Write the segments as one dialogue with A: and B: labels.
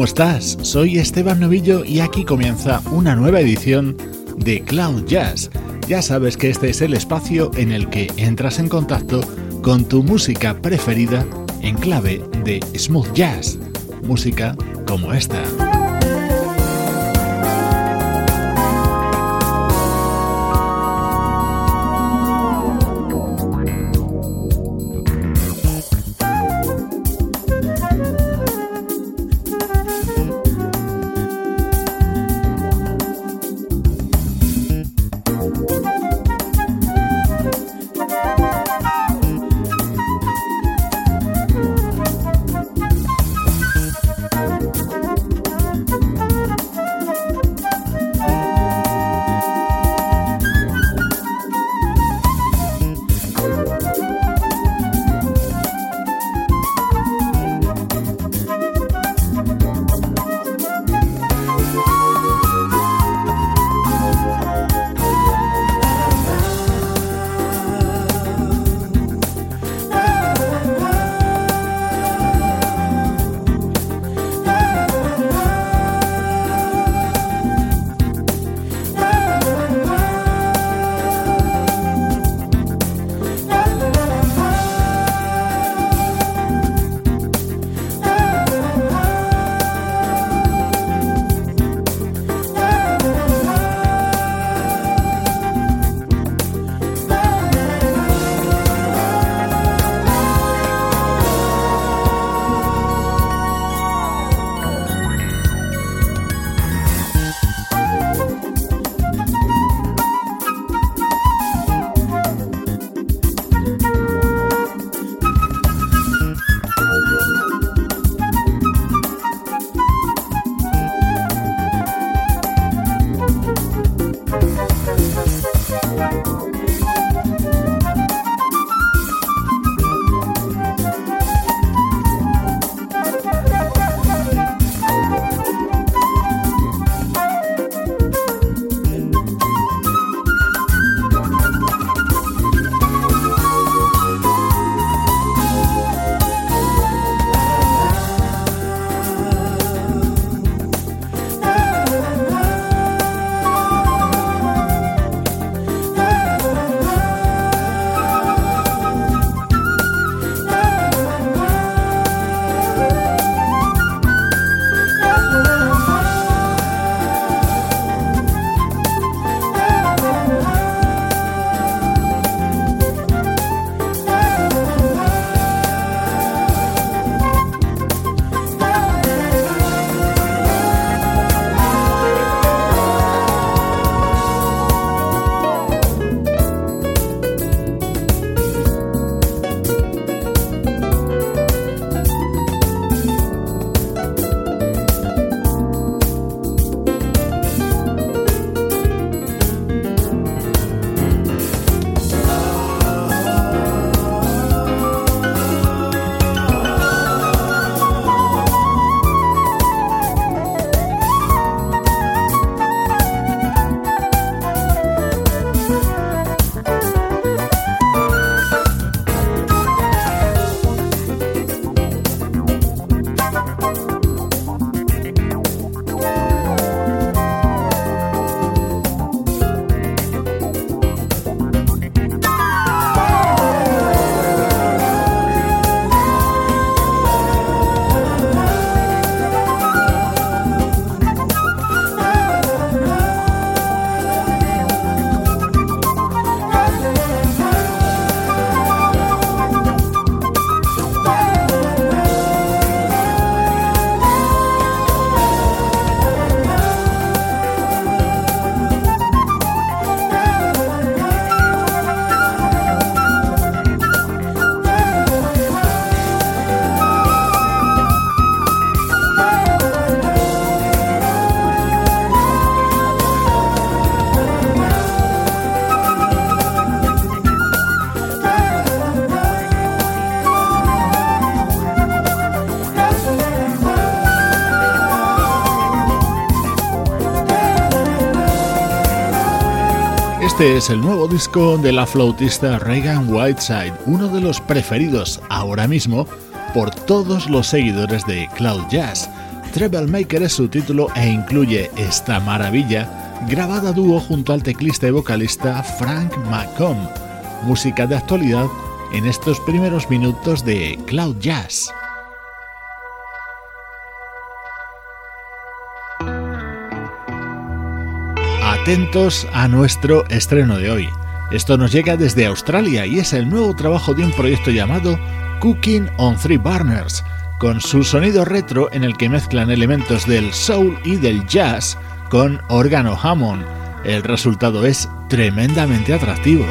A: ¿Cómo estás? Soy Esteban Novillo y aquí comienza una nueva edición de Cloud Jazz. Ya sabes que este es el espacio en el que entras en contacto con tu música preferida en clave de smooth jazz, música como esta. Este es el nuevo disco de la flautista Reagan Whiteside, uno de los preferidos ahora mismo por todos los seguidores de Cloud Jazz. Treble Maker es su título e incluye esta maravilla grabada dúo junto al teclista y vocalista Frank McComb. Música de actualidad en estos primeros minutos de Cloud Jazz. Atentos a nuestro estreno de hoy. Esto nos llega desde Australia y es el nuevo trabajo de un proyecto llamado Cooking on Three Burners, con su sonido retro en el que mezclan elementos del soul y del jazz con órgano Hammond. El resultado es tremendamente atractivo.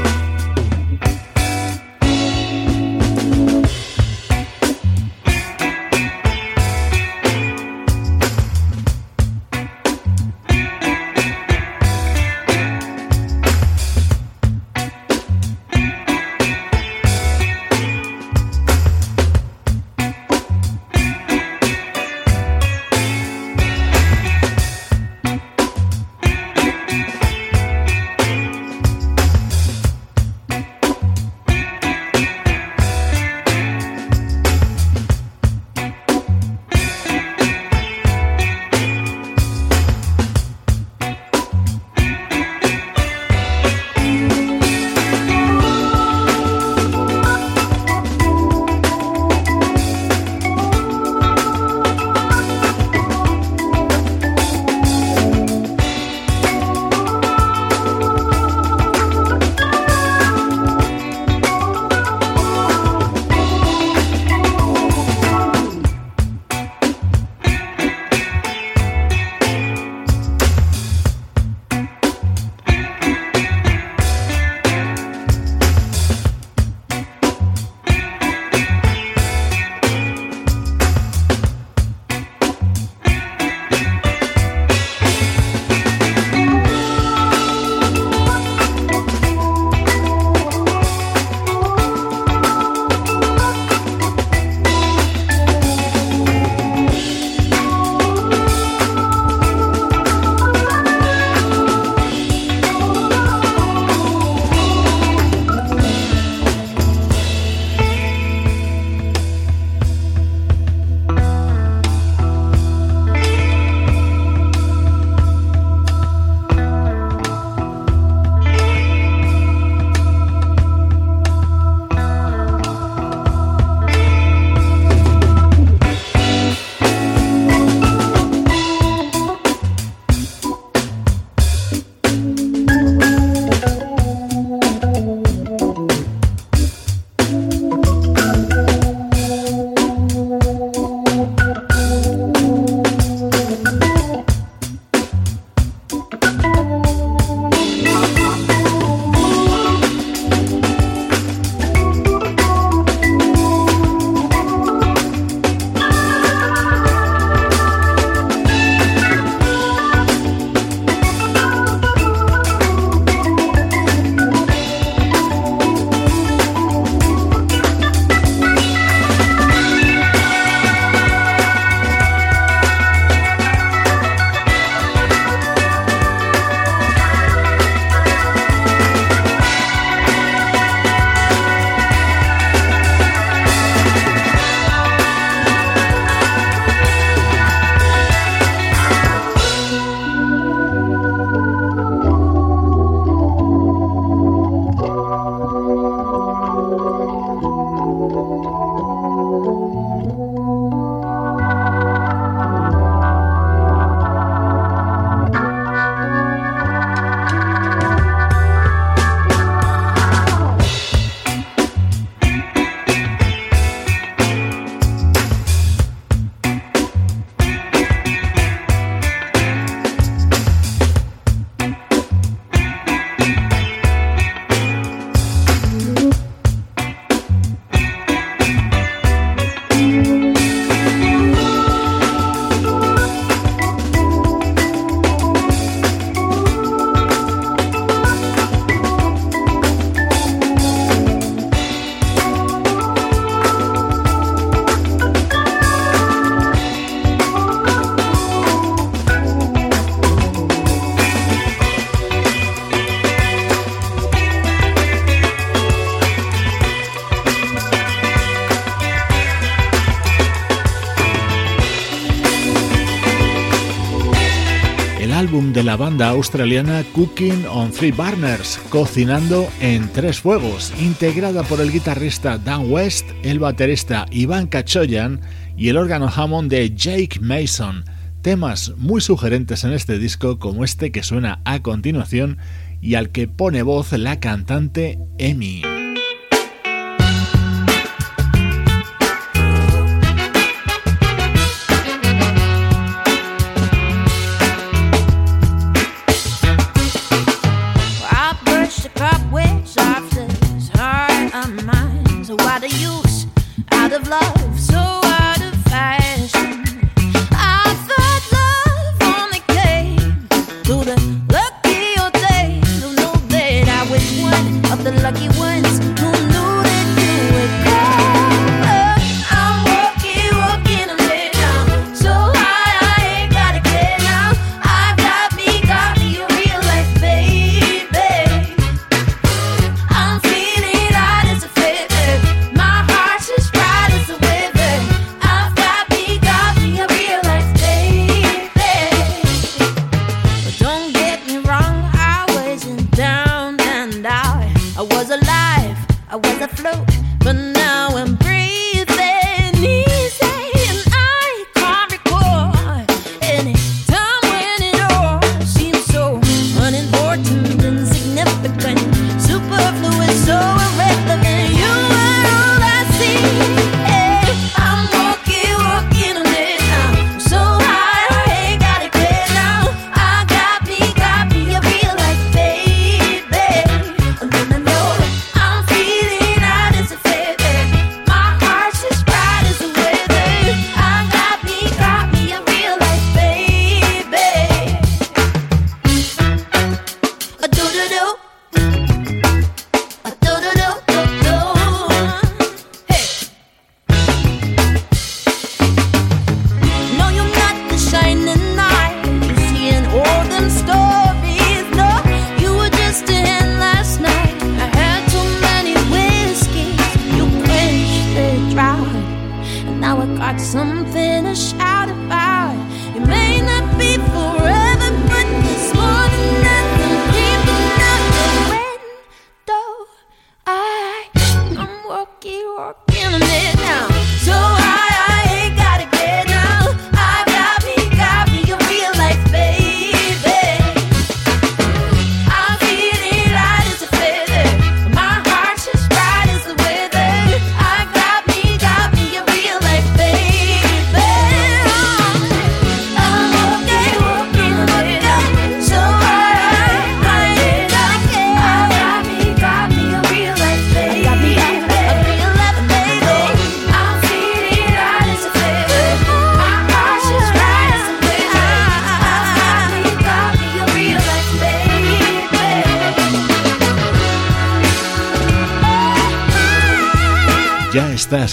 B: La banda australiana Cooking on Three Burners, cocinando en tres fuegos, integrada por el guitarrista Dan West, el baterista Iván Cachoyan y el órgano Hammond de Jake Mason. Temas muy sugerentes en este disco como este que suena a continuación y al que pone voz la cantante Emi.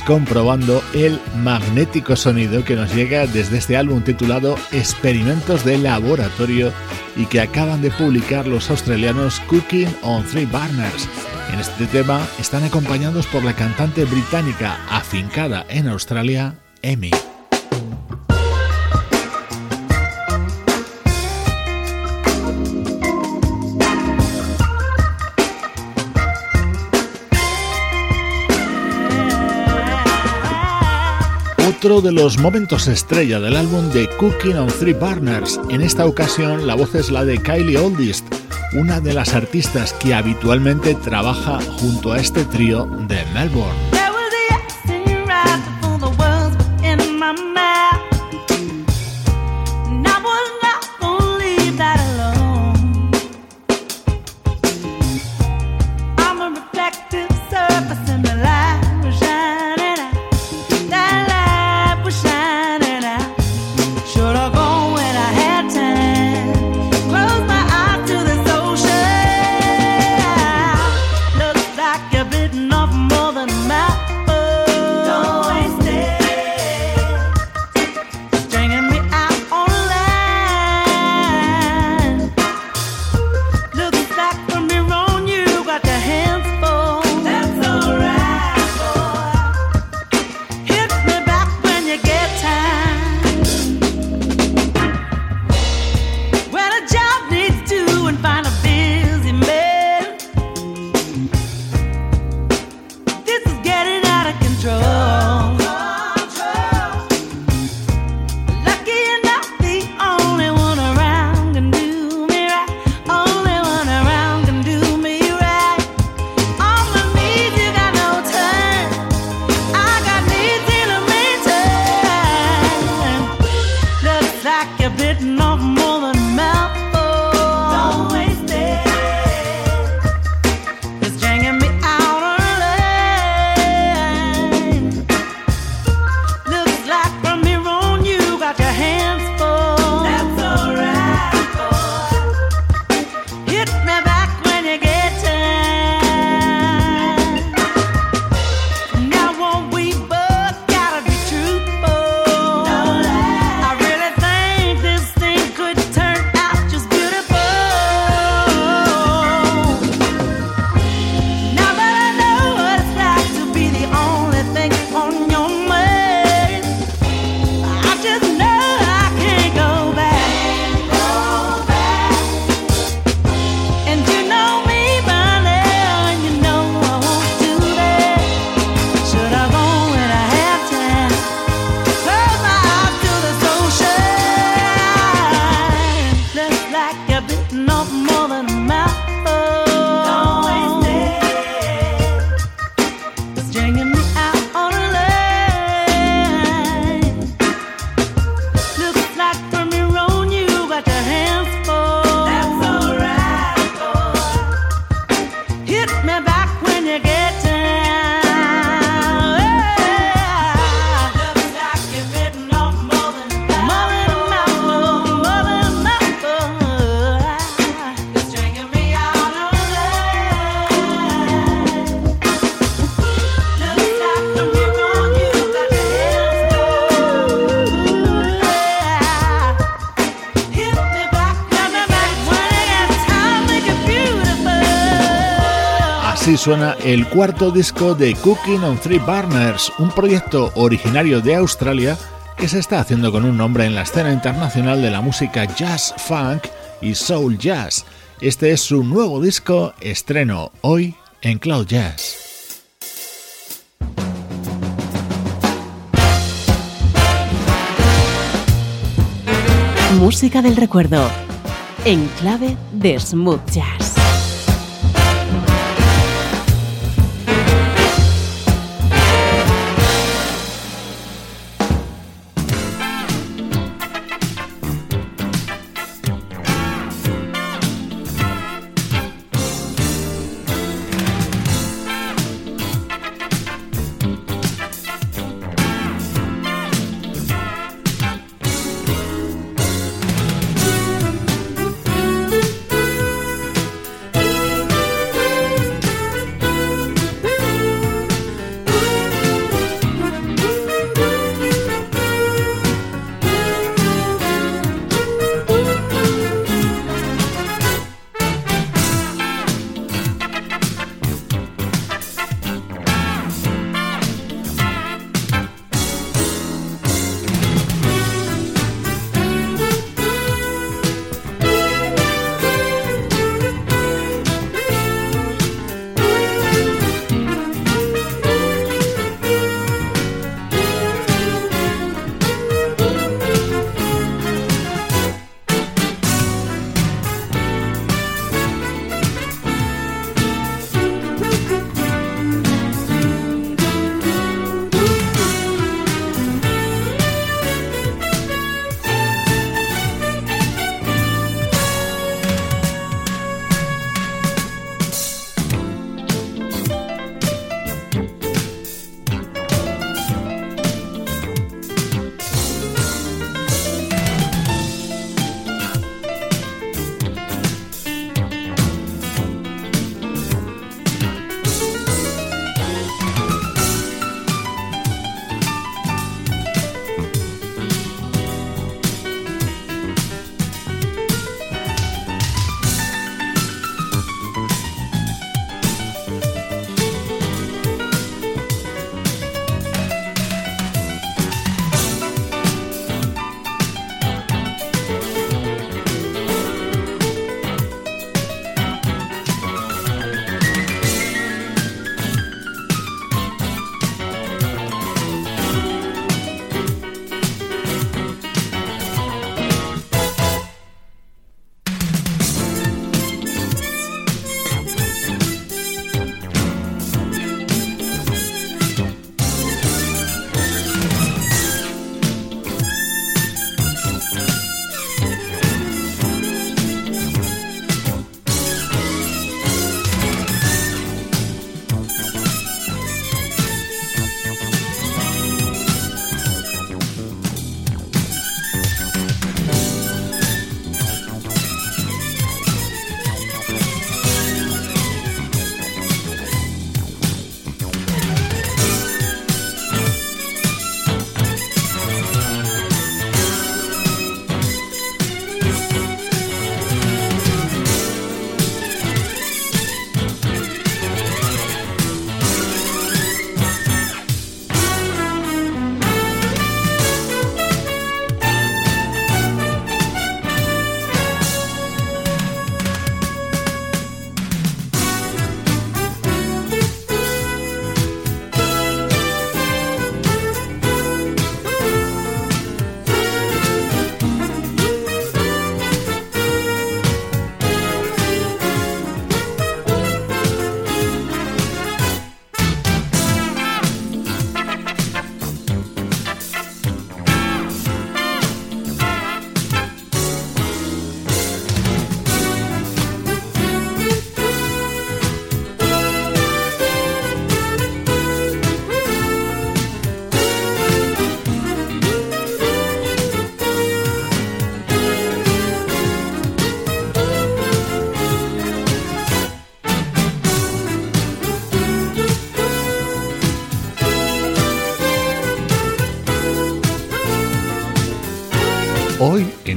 B: Comprobando el magnético sonido que nos llega desde este álbum titulado Experimentos de Laboratorio y que acaban de publicar los australianos Cooking on Three Burners. En este tema están acompañados por la cantante británica afincada en Australia, Amy. Otro de los momentos estrella del álbum de Cooking on Three Burners. En esta ocasión la voz es la de Kylie Oldist, una de las artistas que habitualmente trabaja junto a este trío de Melbourne.
A: Suena el cuarto disco de Cooking on Three Burners, un proyecto originario de Australia que se está haciendo con un nombre en la escena internacional de la música jazz, funk y soul jazz. Este es su nuevo disco, estreno hoy en Cloud Jazz.
C: Música del recuerdo, en clave de smooth jazz.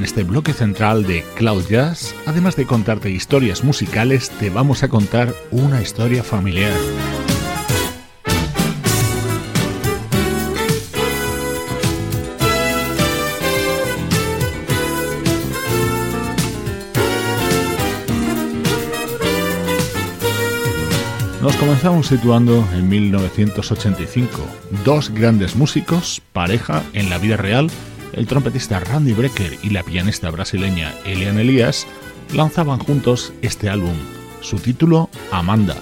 A: Este bloque central de Cloud Jazz, además de contarte historias musicales, te vamos a contar una historia familiar. Nos comenzamos situando en 1985. Dos grandes músicos, pareja en la vida real, el trompetista Randy Brecker y la pianista brasileña Eliane Elias, lanzaban juntos este álbum. Su título, Amanda,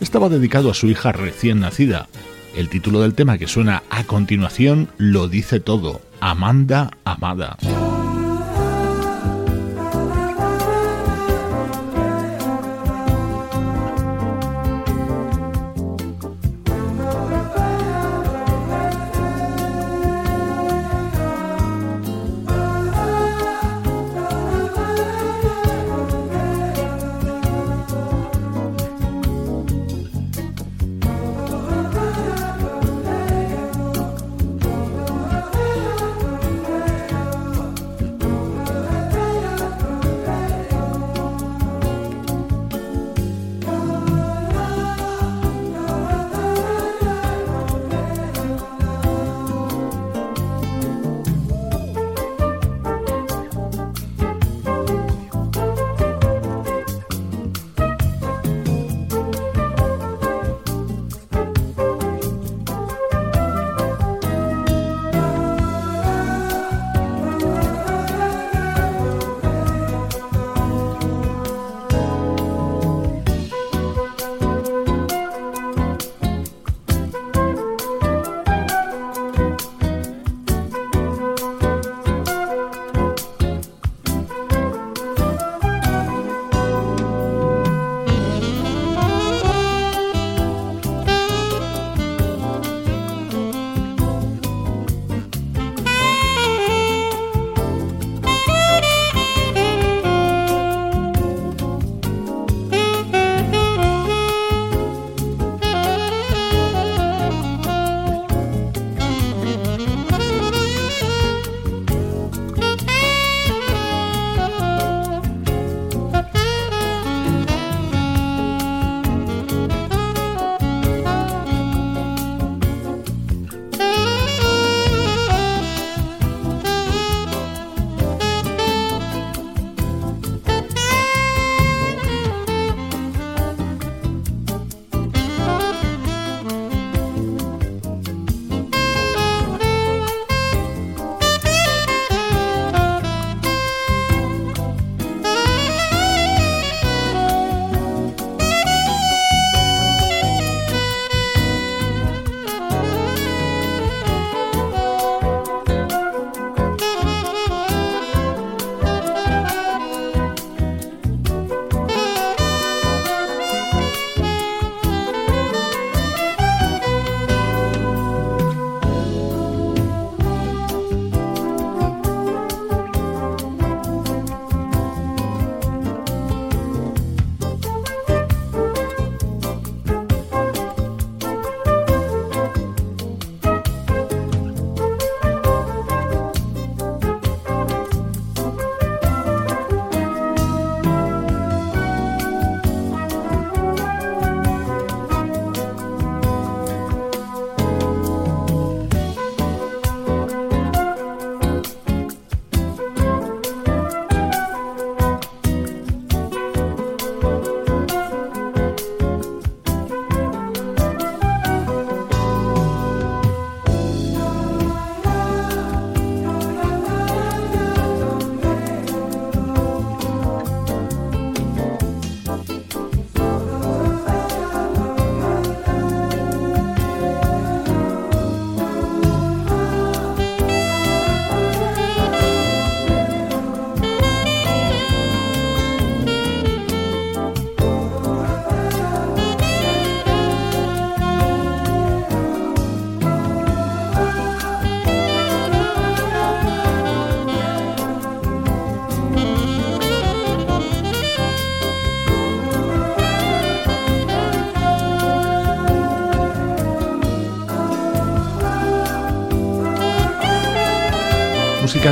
A: estaba dedicado a su hija recién nacida. El título del tema que suena a continuación lo dice todo, Amanda Amada.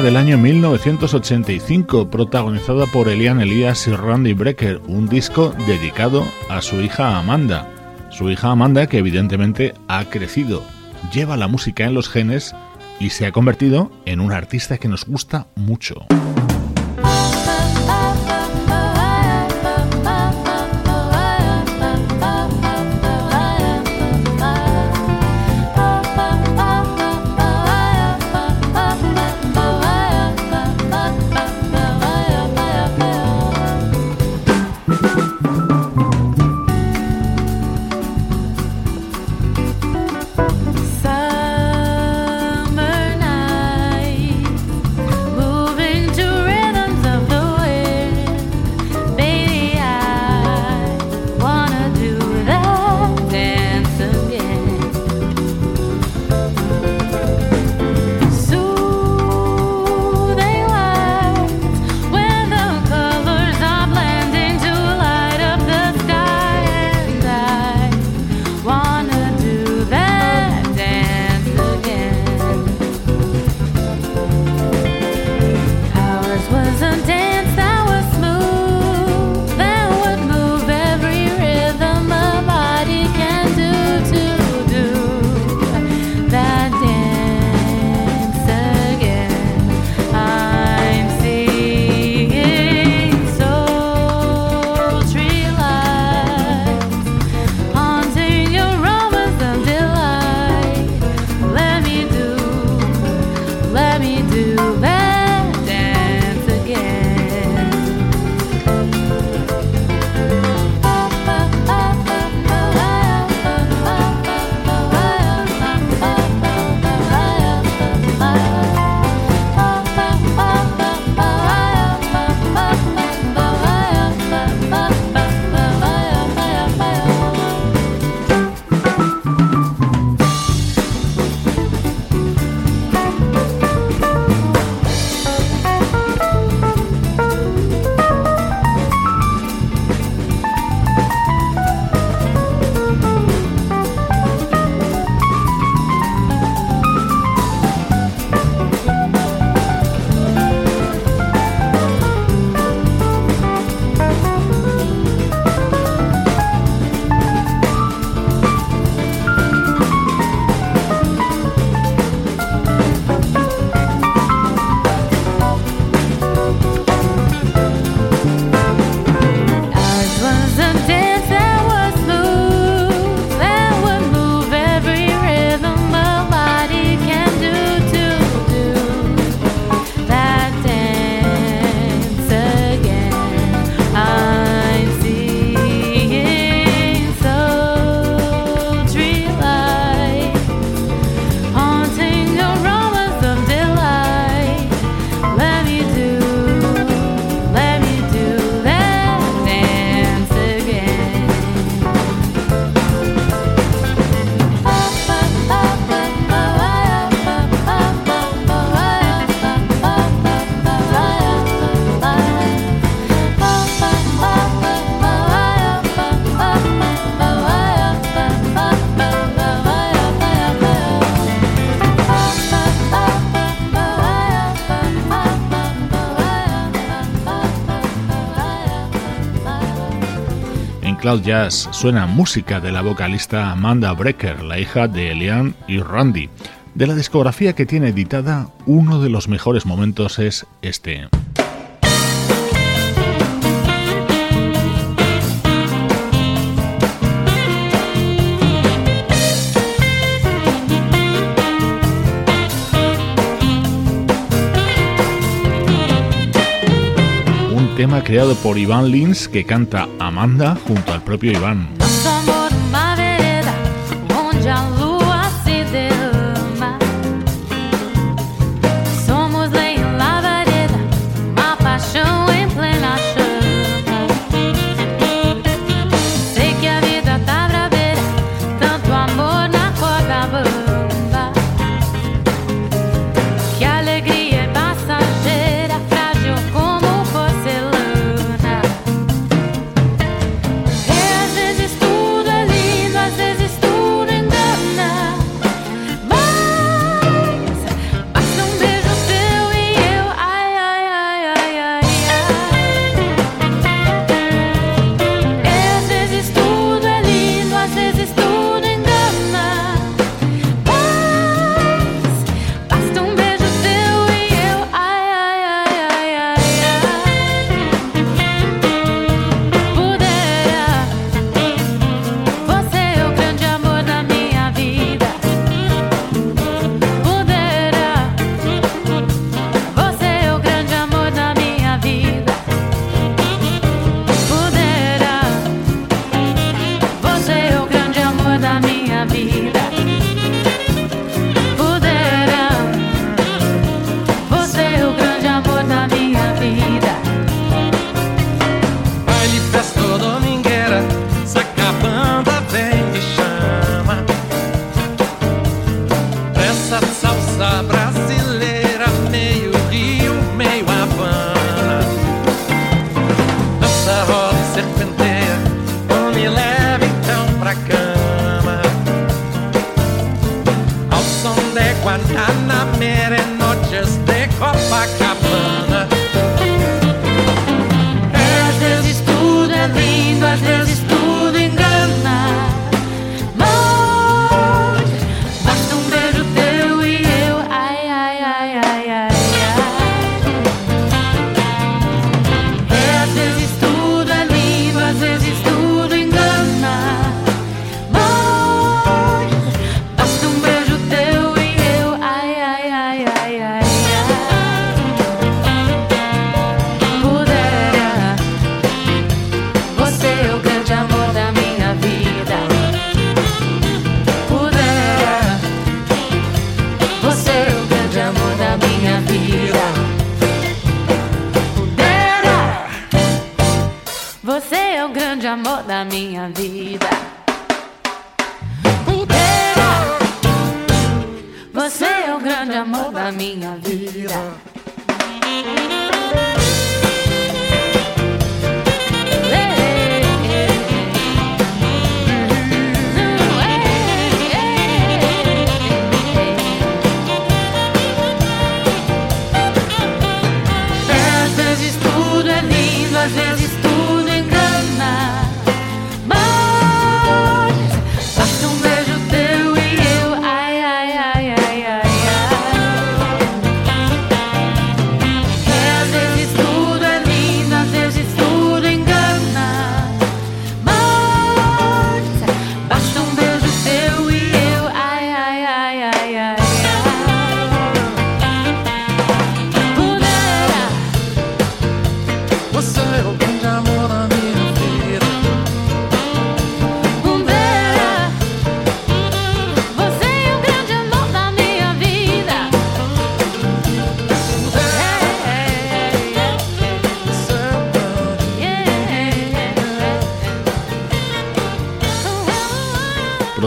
B: Del año 1985, protagonizada por Elian Elias y Randy Brecker, un disco dedicado a su hija Amanda. Su hija Amanda que evidentemente ha crecido, lleva la música en los genes y se ha convertido en una artista que nos gusta mucho. Jazz suena música de la vocalista Amanda Brecker, la hija de Elian y Randy. De la discografía que tiene editada, uno de los mejores momentos es este. Tema creado por Iván Lins que canta Amanda junto al propio Iván.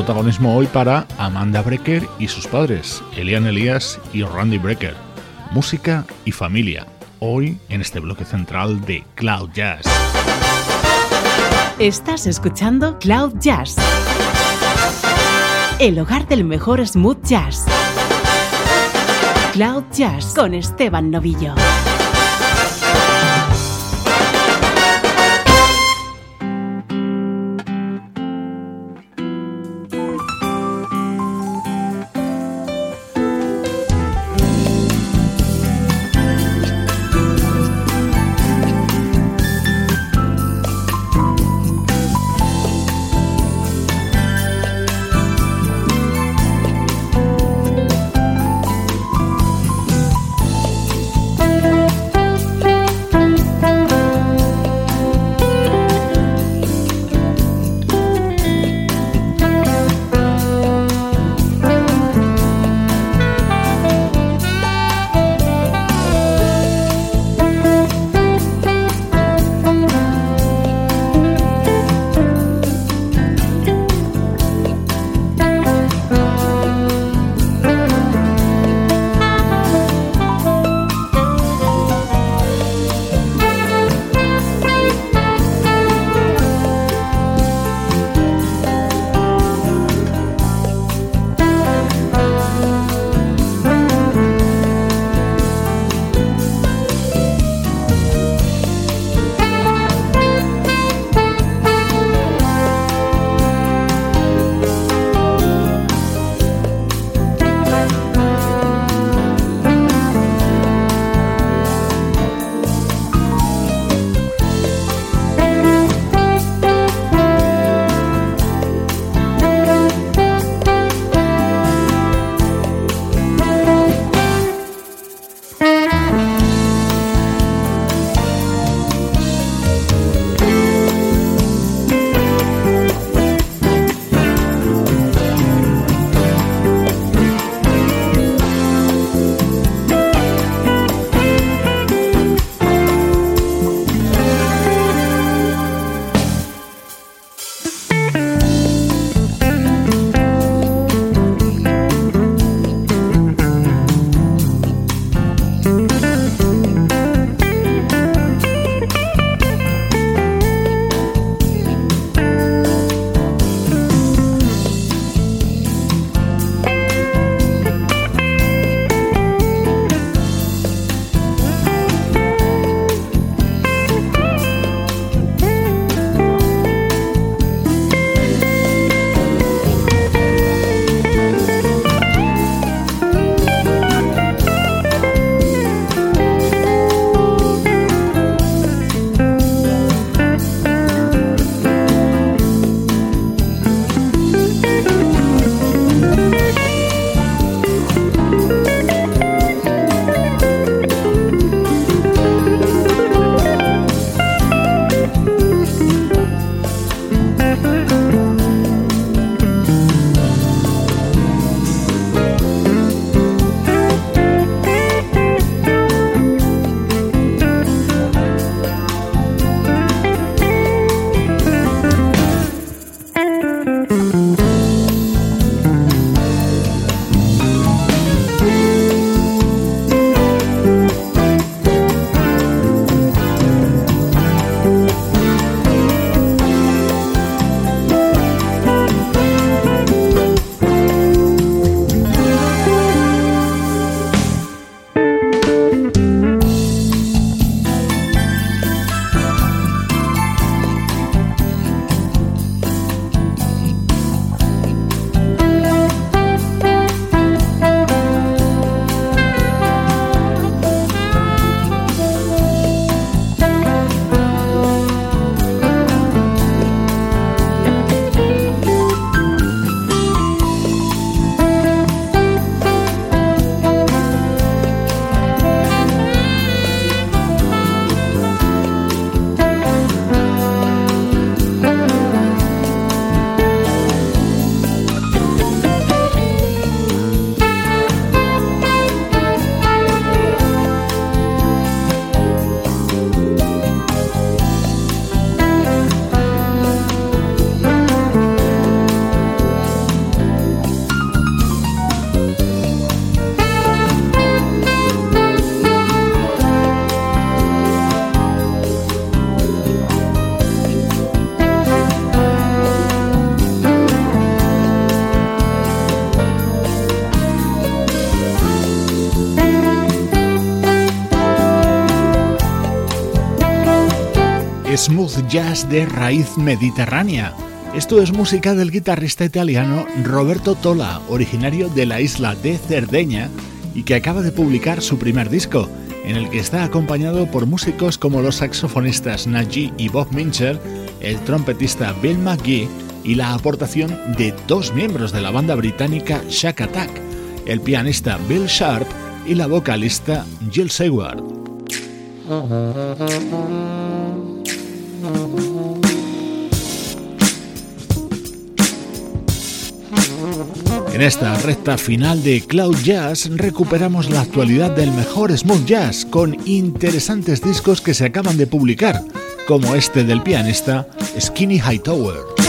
A: Protagonismo hoy para Amanda Brecker y sus padres, Elian Elias y Randy Brecker. Música y familia, hoy en este bloque central de Cloud Jazz.
C: Estás escuchando Cloud Jazz, el hogar del mejor smooth jazz. Cloud Jazz con Esteban Novillo.
A: Smooth jazz de raíz mediterránea. Esto es música del guitarrista italiano Roberto Tola, originario de la isla de Cerdeña y que acaba de publicar su primer disco, en el que está acompañado por músicos como los saxofonistas Najee y Bob Mincher, el trompetista Bill McGee y la aportación de dos miembros de la banda británica Shack Attack, el pianista Bill Sharp y la vocalista Jill Seward. En esta recta final de Cloud Jazz recuperamos la actualidad del mejor smooth jazz con interesantes discos que se acaban de publicar, como este del pianista Skinny Hightower.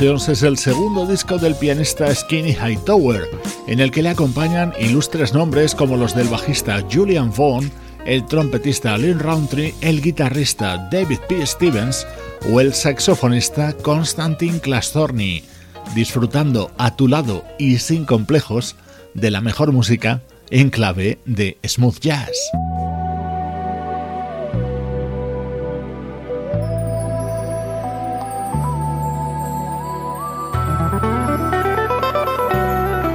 A: Es el segundo disco del pianista Skinny Hightower, en el que le acompañan ilustres nombres como los del bajista Julian Vaughn, el trompetista Lynn Roundtree, el guitarrista David P. Stevens o el saxofonista Konstantin Klastorny, disfrutando a tu lado y sin complejos de la mejor música en clave de smooth jazz.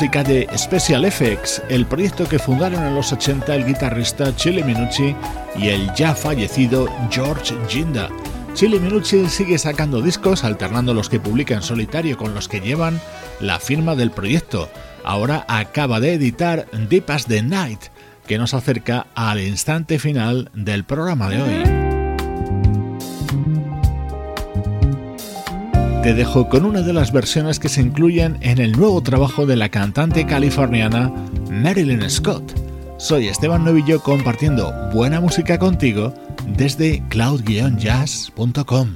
A: De Special Effects, el proyecto que fundaron en los 80 el guitarrista Chile Minucci y el ya fallecido George Ginda. Chile Minucci sigue sacando discos, alternando los que publica en solitario con los que llevan la firma del proyecto. Ahora acaba de editar Deep as the Night, que nos acerca al instante final del programa de hoy. Te dejo con una de las versiones que se incluyen en el nuevo trabajo de la cantante californiana Marilyn Scott. Soy Esteban Novillo compartiendo buena música contigo desde cloud-jazz.com.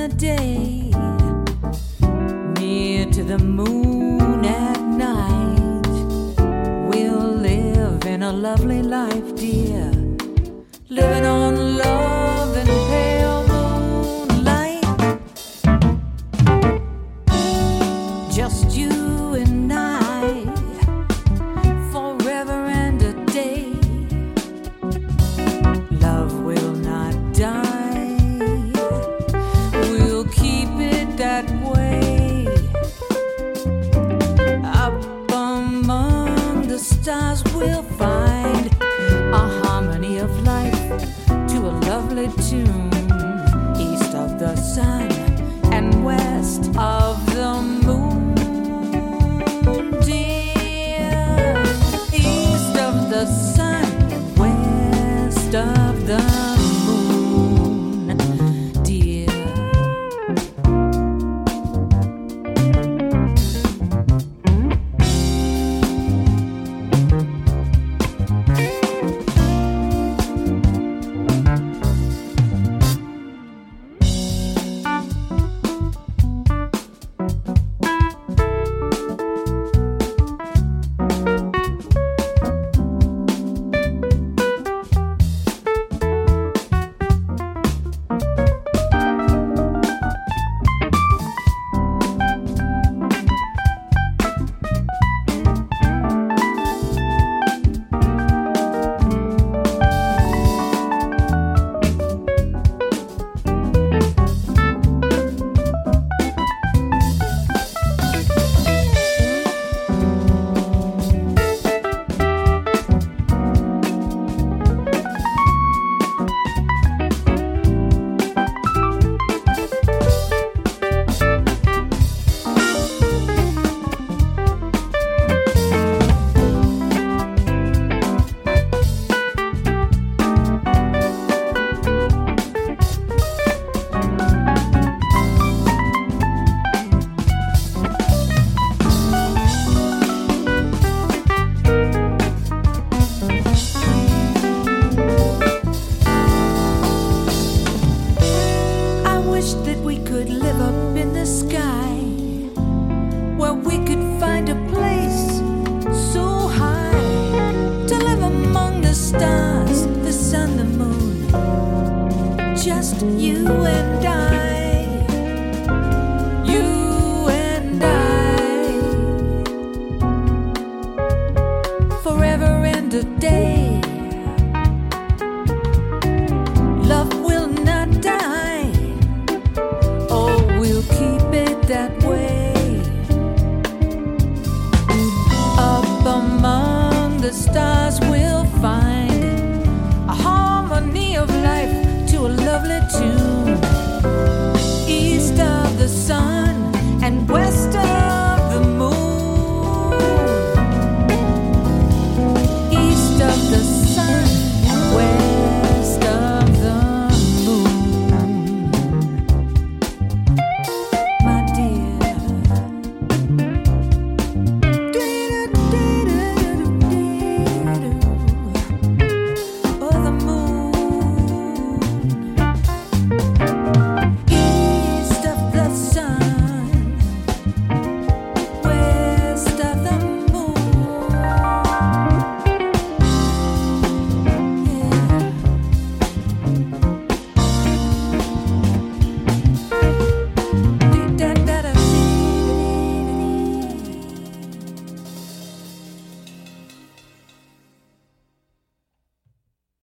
D: the day, near to the moon at night. We'll live in a lovely life, dear, living on